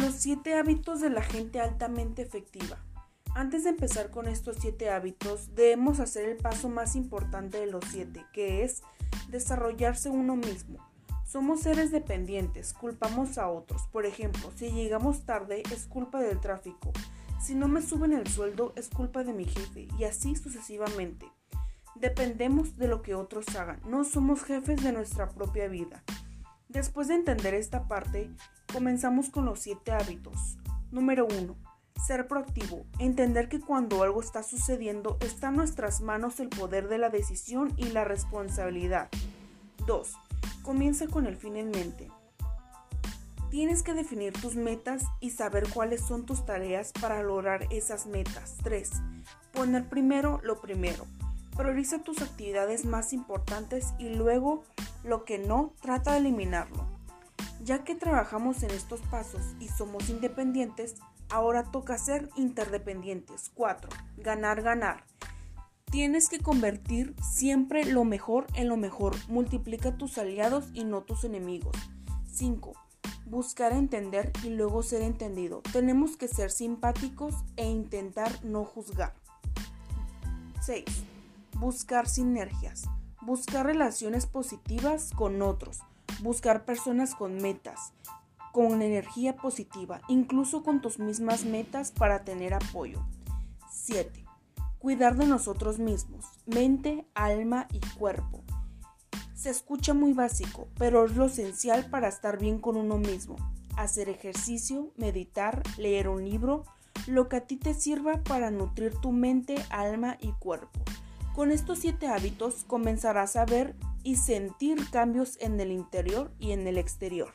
7 hábitos de la gente altamente efectiva. Antes de empezar con estos 7 hábitos, debemos hacer el paso más importante de los 7, que es desarrollarse uno mismo. Somos seres dependientes, culpamos a otros. Por ejemplo, si llegamos tarde es culpa del tráfico. Si no me suben el sueldo es culpa de mi jefe y así sucesivamente. Dependemos de lo que otros hagan, no somos jefes de nuestra propia vida. Después de entender esta parte, comenzamos con los 7 hábitos. Número 1. Ser proactivo. Entender que cuando algo está sucediendo está en nuestras manos el poder de la decisión y la responsabilidad. 2. Comienza con el fin en mente. Tienes que definir tus metas y saber cuáles son tus tareas para lograr esas metas. 3. Poner primero lo primero. Prioriza tus actividades más importantes y luego lo que no, trata de eliminarlo. Ya que trabajamos en estos pasos y somos independientes, ahora toca ser interdependientes. 4. Ganar, ganar. Tienes que convertir siempre lo mejor en lo mejor. Multiplica tus aliados y no tus enemigos. 5. Buscar entender y luego ser entendido. Tenemos que ser simpáticos e intentar no juzgar. 6. Buscar sinergias. Buscar relaciones positivas con otros. Buscar personas con metas, con energía positiva, incluso con tus mismas metas para tener apoyo. 7 Cuidar de nosotros mismos, mente, alma y cuerpo. Se escucha muy básico, pero es lo esencial para estar bien con uno mismo. Hacer ejercicio, meditar, leer un libro, lo que a ti te sirva para nutrir tu mente, alma y cuerpo. Con estos siete hábitos comenzarás a ver y sentir cambios en el interior y en el exterior.